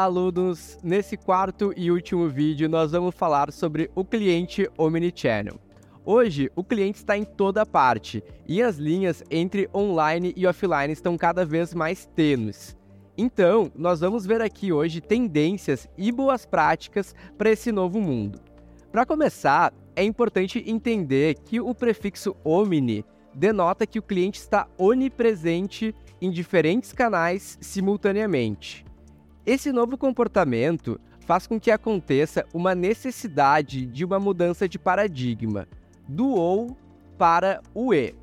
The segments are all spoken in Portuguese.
Olá, alunos! Nesse quarto e último vídeo, nós vamos falar sobre o cliente Omnichannel. Hoje, o cliente está em toda parte e as linhas entre online e offline estão cada vez mais tênues. Então, nós vamos ver aqui hoje tendências e boas práticas para esse novo mundo. Para começar, é importante entender que o prefixo omni denota que o cliente está onipresente em diferentes canais simultaneamente. Esse novo comportamento faz com que aconteça uma necessidade de uma mudança de paradigma, do ou para o e.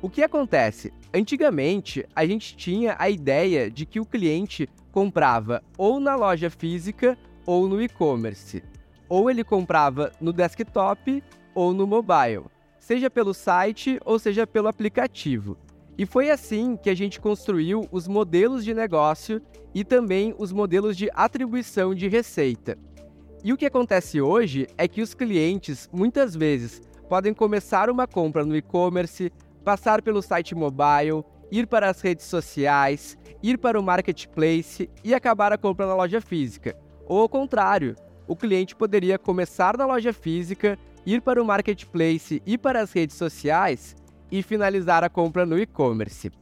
O que acontece? Antigamente, a gente tinha a ideia de que o cliente comprava ou na loja física ou no e-commerce, ou ele comprava no desktop ou no mobile, seja pelo site ou seja pelo aplicativo. E foi assim que a gente construiu os modelos de negócio e também os modelos de atribuição de receita. E o que acontece hoje é que os clientes, muitas vezes, podem começar uma compra no e-commerce, passar pelo site mobile, ir para as redes sociais, ir para o marketplace e acabar a compra na loja física. Ou ao contrário, o cliente poderia começar na loja física, ir para o marketplace e para as redes sociais e finalizar a compra no e-commerce.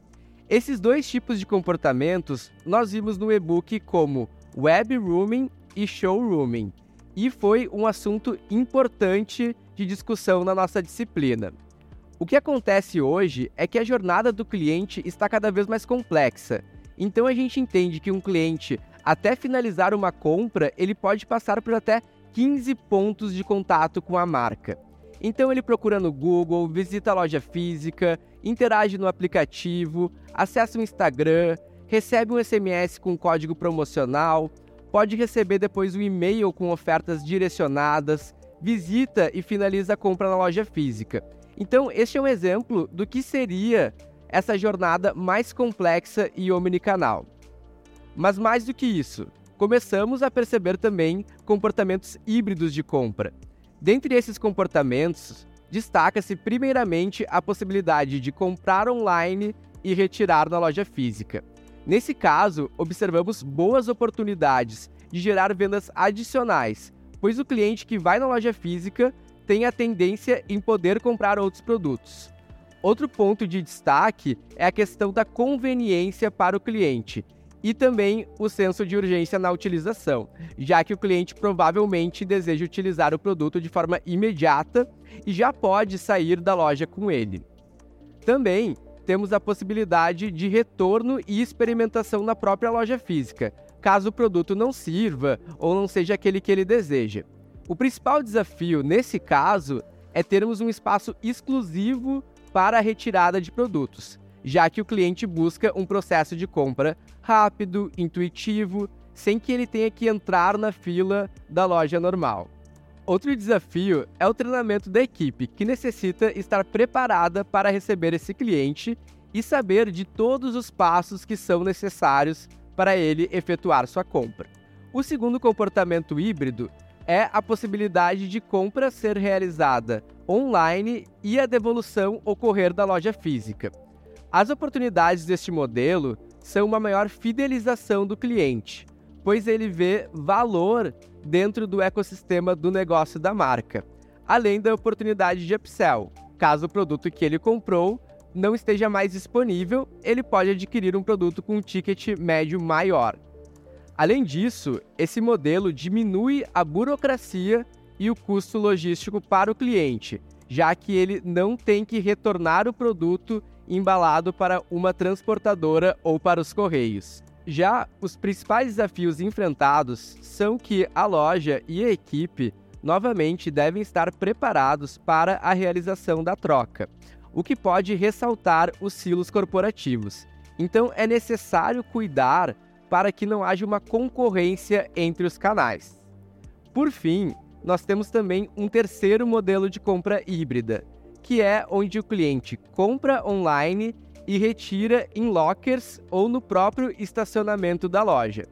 Esses dois tipos de comportamentos nós vimos no e-book como web rooming e showrooming, e foi um assunto importante de discussão na nossa disciplina. O que acontece hoje é que a jornada do cliente está cada vez mais complexa. Então a gente entende que um cliente, até finalizar uma compra, ele pode passar por até 15 pontos de contato com a marca. Então ele procura no Google, visita a loja física, interage no aplicativo, acessa o Instagram, recebe um SMS com código promocional, pode receber depois um e-mail com ofertas direcionadas, visita e finaliza a compra na loja física. Então, este é um exemplo do que seria essa jornada mais complexa e omnicanal. Mas mais do que isso, começamos a perceber também comportamentos híbridos de compra. Dentre esses comportamentos, destaca-se primeiramente a possibilidade de comprar online e retirar na loja física. Nesse caso, observamos boas oportunidades de gerar vendas adicionais, pois o cliente que vai na loja física tem a tendência em poder comprar outros produtos. Outro ponto de destaque é a questão da conveniência para o cliente, e também o senso de urgência na utilização, já que o cliente provavelmente deseja utilizar o produto de forma imediata e já pode sair da loja com ele. Também temos a possibilidade de retorno e experimentação na própria loja física, caso o produto não sirva ou não seja aquele que ele deseja. O principal desafio nesse caso é termos um espaço exclusivo para a retirada de produtos, já que o cliente busca um processo de compra rápido, intuitivo, sem que ele tenha que entrar na fila da loja normal. Outro desafio é o treinamento da equipe, que necessita estar preparada para receber esse cliente e saber de todos os passos que são necessários para ele efetuar sua compra. O segundo comportamento híbrido é a possibilidade de compra ser realizada online e a devolução ocorrer da loja física. As oportunidades deste modelo são uma maior fidelização do cliente, pois ele vê valor dentro do ecossistema do negócio da marca, além da oportunidade de upsell. Caso o produto que ele comprou não esteja mais disponível, ele pode adquirir um produto com um ticket médio maior. Além disso, esse modelo diminui a burocracia e o custo logístico para o cliente, já que ele não tem que retornar o produto embalado para uma transportadora ou para os correios. Já os principais desafios enfrentados são que a loja e a equipe novamente devem estar preparados para a realização da troca, o que pode ressaltar os silos corporativos. Então é necessário cuidar para que não haja uma concorrência entre os canais. Por fim, nós temos também um terceiro modelo de compra híbrida, que é onde o cliente compra online e retira em lockers ou no próprio estacionamento da loja.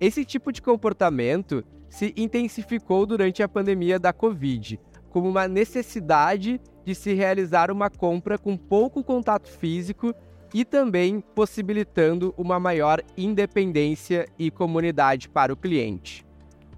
Esse tipo de comportamento se intensificou durante a pandemia da Covid, como uma necessidade de se realizar uma compra com pouco contato físico e também possibilitando uma maior independência e comunidade para o cliente.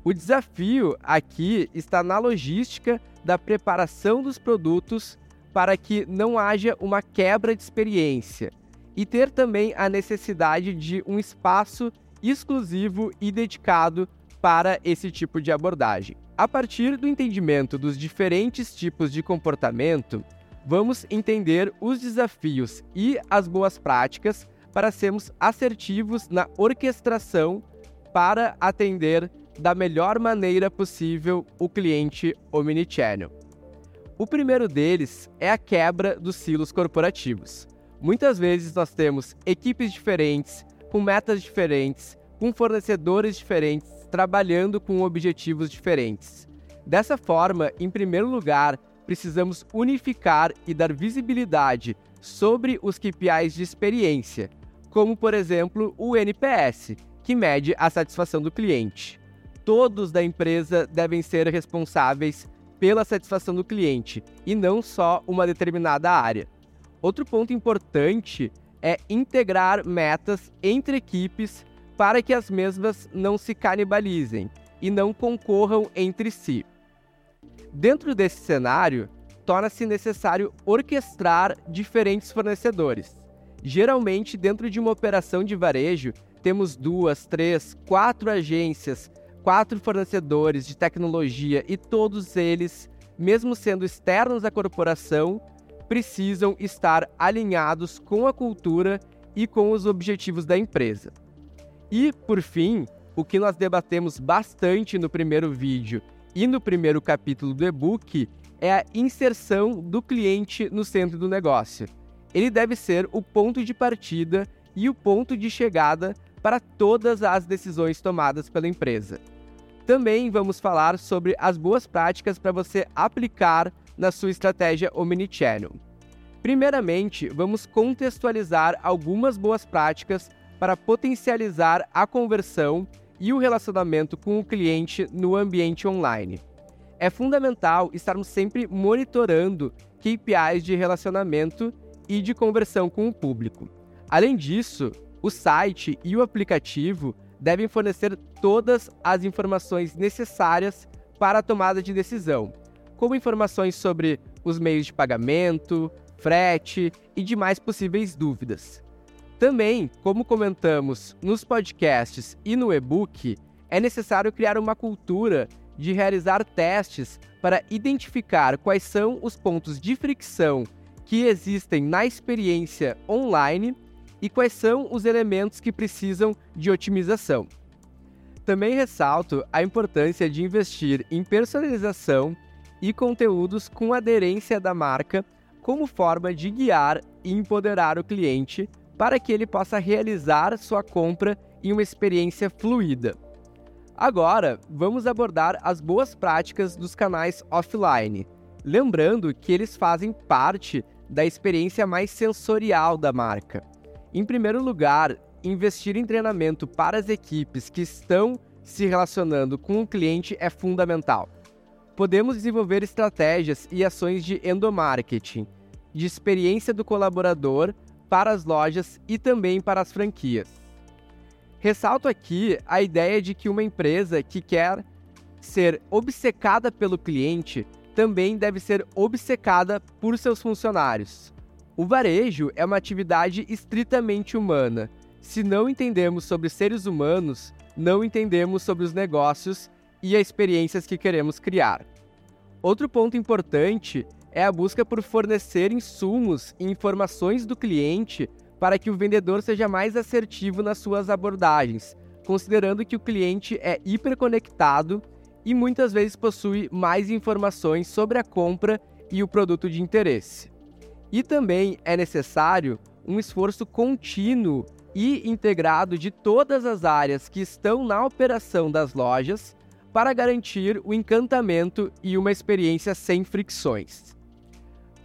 O desafio aqui está na logística da preparação dos produtos para que não haja uma quebra de experiência e ter também a necessidade de um espaço exclusivo e dedicado para esse tipo de abordagem. A partir do entendimento dos diferentes tipos de comportamento, vamos entender os desafios e as boas práticas para sermos assertivos na orquestração para atender da melhor maneira possível o cliente omnichannel. O primeiro deles é a quebra dos silos corporativos. Muitas vezes nós temos equipes diferentes, com metas diferentes, com fornecedores diferentes, trabalhando com objetivos diferentes. Dessa forma, em primeiro lugar, precisamos unificar e dar visibilidade sobre os KPIs de experiência, como por exemplo o NPS, que mede a satisfação do cliente. Todos da empresa devem ser responsáveis pela satisfação do cliente e não só uma determinada área. Outro ponto importante é integrar metas entre equipes para que as mesmas não se canibalizem e não concorram entre si. Dentro desse cenário, torna-se necessário orquestrar diferentes fornecedores. Geralmente, dentro de uma operação de varejo, temos duas, três, quatro agências, quatro fornecedores de tecnologia e todos eles, mesmo sendo externos à corporação, precisam estar alinhados com a cultura e com os objetivos da empresa. E, por fim, o que nós debatemos bastante no primeiro vídeo e no primeiro capítulo do e-book é a inserção do cliente no centro do negócio. Ele deve ser o ponto de partida e o ponto de chegada para todas as decisões tomadas pela empresa. Também vamos falar sobre as boas práticas para você aplicar na sua estratégia Omnichannel. Primeiramente, vamos contextualizar algumas boas práticas para potencializar a conversão e o relacionamento com o cliente no ambiente online. É fundamental estarmos sempre monitorando KPIs de relacionamento e de conversão com o público. Além disso, o site e o aplicativo devem fornecer todas as informações necessárias para a tomada de decisão, como informações sobre os meios de pagamento, frete e demais possíveis dúvidas. Também, como comentamos nos podcasts e no e-book, é necessário criar uma cultura de realizar testes para identificar quais são os pontos de fricção que existem na experiência online e quais são os elementos que precisam de otimização. Também ressalto a importância de investir em personalização e conteúdos com aderência da marca como forma de guiar e empoderar o cliente para que ele possa realizar sua compra em uma experiência fluida. Agora, vamos abordar as boas práticas dos canais offline, lembrando que eles fazem parte da experiência mais sensorial da marca. Em primeiro lugar, investir em treinamento para as equipes que estão se relacionando com o cliente é fundamental. Podemos desenvolver estratégias e ações de endomarketing, de experiência do colaborador para as lojas e também para as franquias. Ressalto aqui a ideia de que uma empresa que quer ser obcecada pelo cliente também deve ser obcecada por seus funcionários. O varejo é uma atividade estritamente humana. Se não entendemos sobre seres humanos, não entendemos sobre os negócios e as experiências que queremos criar. Outro ponto importante é a busca por fornecer insumos e informações do cliente para que o vendedor seja mais assertivo nas suas abordagens, considerando que o cliente é hiperconectado e muitas vezes possui mais informações sobre a compra e o produto de interesse. E também é necessário um esforço contínuo e integrado de todas as áreas que estão na operação das lojas para garantir o encantamento e uma experiência sem fricções.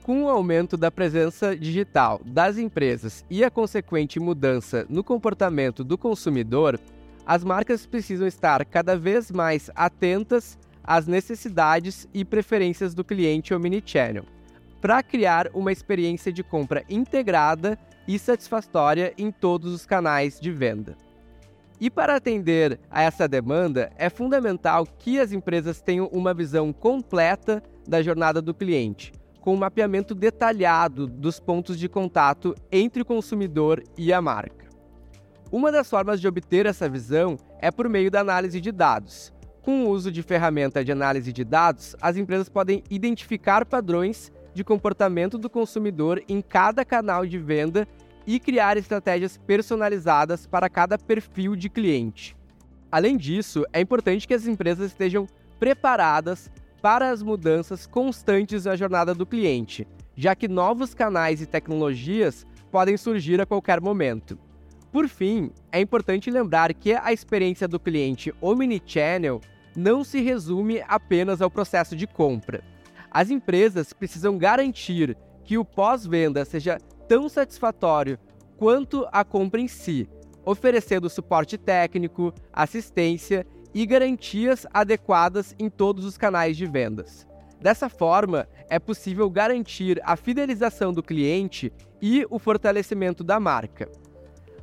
Com o aumento da presença digital das empresas e a consequente mudança no comportamento do consumidor, as marcas precisam estar cada vez mais atentas às necessidades e preferências do cliente omnichannel, para criar uma experiência de compra integrada e satisfatória em todos os canais de venda. E para atender a essa demanda, é fundamental que as empresas tenham uma visão completa da jornada do cliente, com um mapeamento detalhado dos pontos de contato entre o consumidor e a marca. Uma das formas de obter essa visão é por meio da análise de dados. Com o uso de ferramenta de análise de dados, as empresas podem identificar padrões de comportamento do consumidor em cada canal de venda e criar estratégias personalizadas para cada perfil de cliente. Além disso, é importante que as empresas estejam preparadas para as mudanças constantes na jornada do cliente, já que novos canais e tecnologias podem surgir a qualquer momento. Por fim, é importante lembrar que a experiência do cliente omnichannel não se resume apenas ao processo de compra. As empresas precisam garantir que o pós-venda seja tão satisfatório quanto a compra em si, oferecendo suporte técnico, assistência e garantias adequadas em todos os canais de vendas. Dessa forma, é possível garantir a fidelização do cliente e o fortalecimento da marca.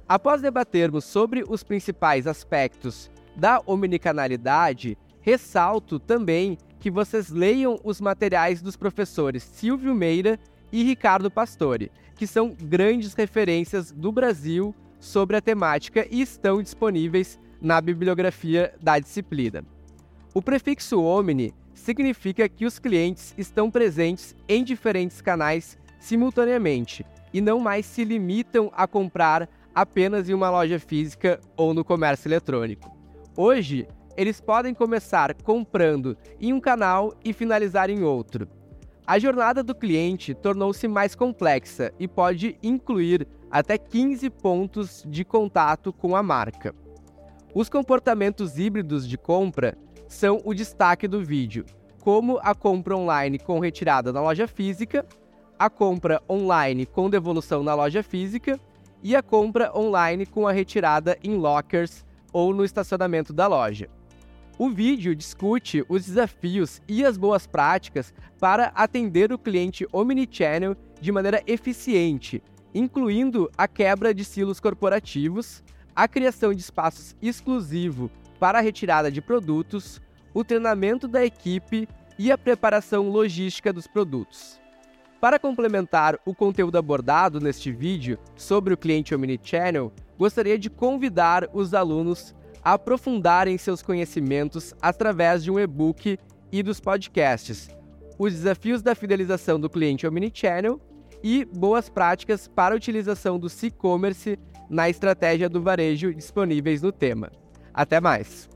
Após debatermos sobre os principais aspectos da omnicanalidade, ressalto também que vocês leiam os materiais dos professores Silvio Meira e Ricardo Pastore, que são grandes referências do Brasil sobre a temática e estão disponíveis na bibliografia da disciplina. O prefixo omni significa que os clientes estão presentes em diferentes canais simultaneamente e não mais se limitam a comprar apenas em uma loja física ou no comércio eletrônico. Hoje, eles podem começar comprando em um canal e finalizar em outro. A jornada do cliente tornou-se mais complexa e pode incluir até 15 pontos de contato com a marca. Os comportamentos híbridos de compra são o destaque do vídeo, como a compra online com retirada na loja física, a compra online com devolução na loja física e a compra online com a retirada em lockers ou no estacionamento da loja. O vídeo discute os desafios e as boas práticas para atender o cliente omnichannel de maneira eficiente, incluindo a quebra de silos corporativos, a criação de espaços exclusivos para a retirada de produtos, o treinamento da equipe e a preparação logística dos produtos. Para complementar o conteúdo abordado neste vídeo sobre o cliente Omnichannel, gostaria de convidar os alunos aprofundarem seus conhecimentos através de um e-book e dos podcasts, os desafios da fidelização do cliente Omnichannel e boas práticas para a utilização do e-commerce na estratégia do varejo disponíveis no tema. Até mais!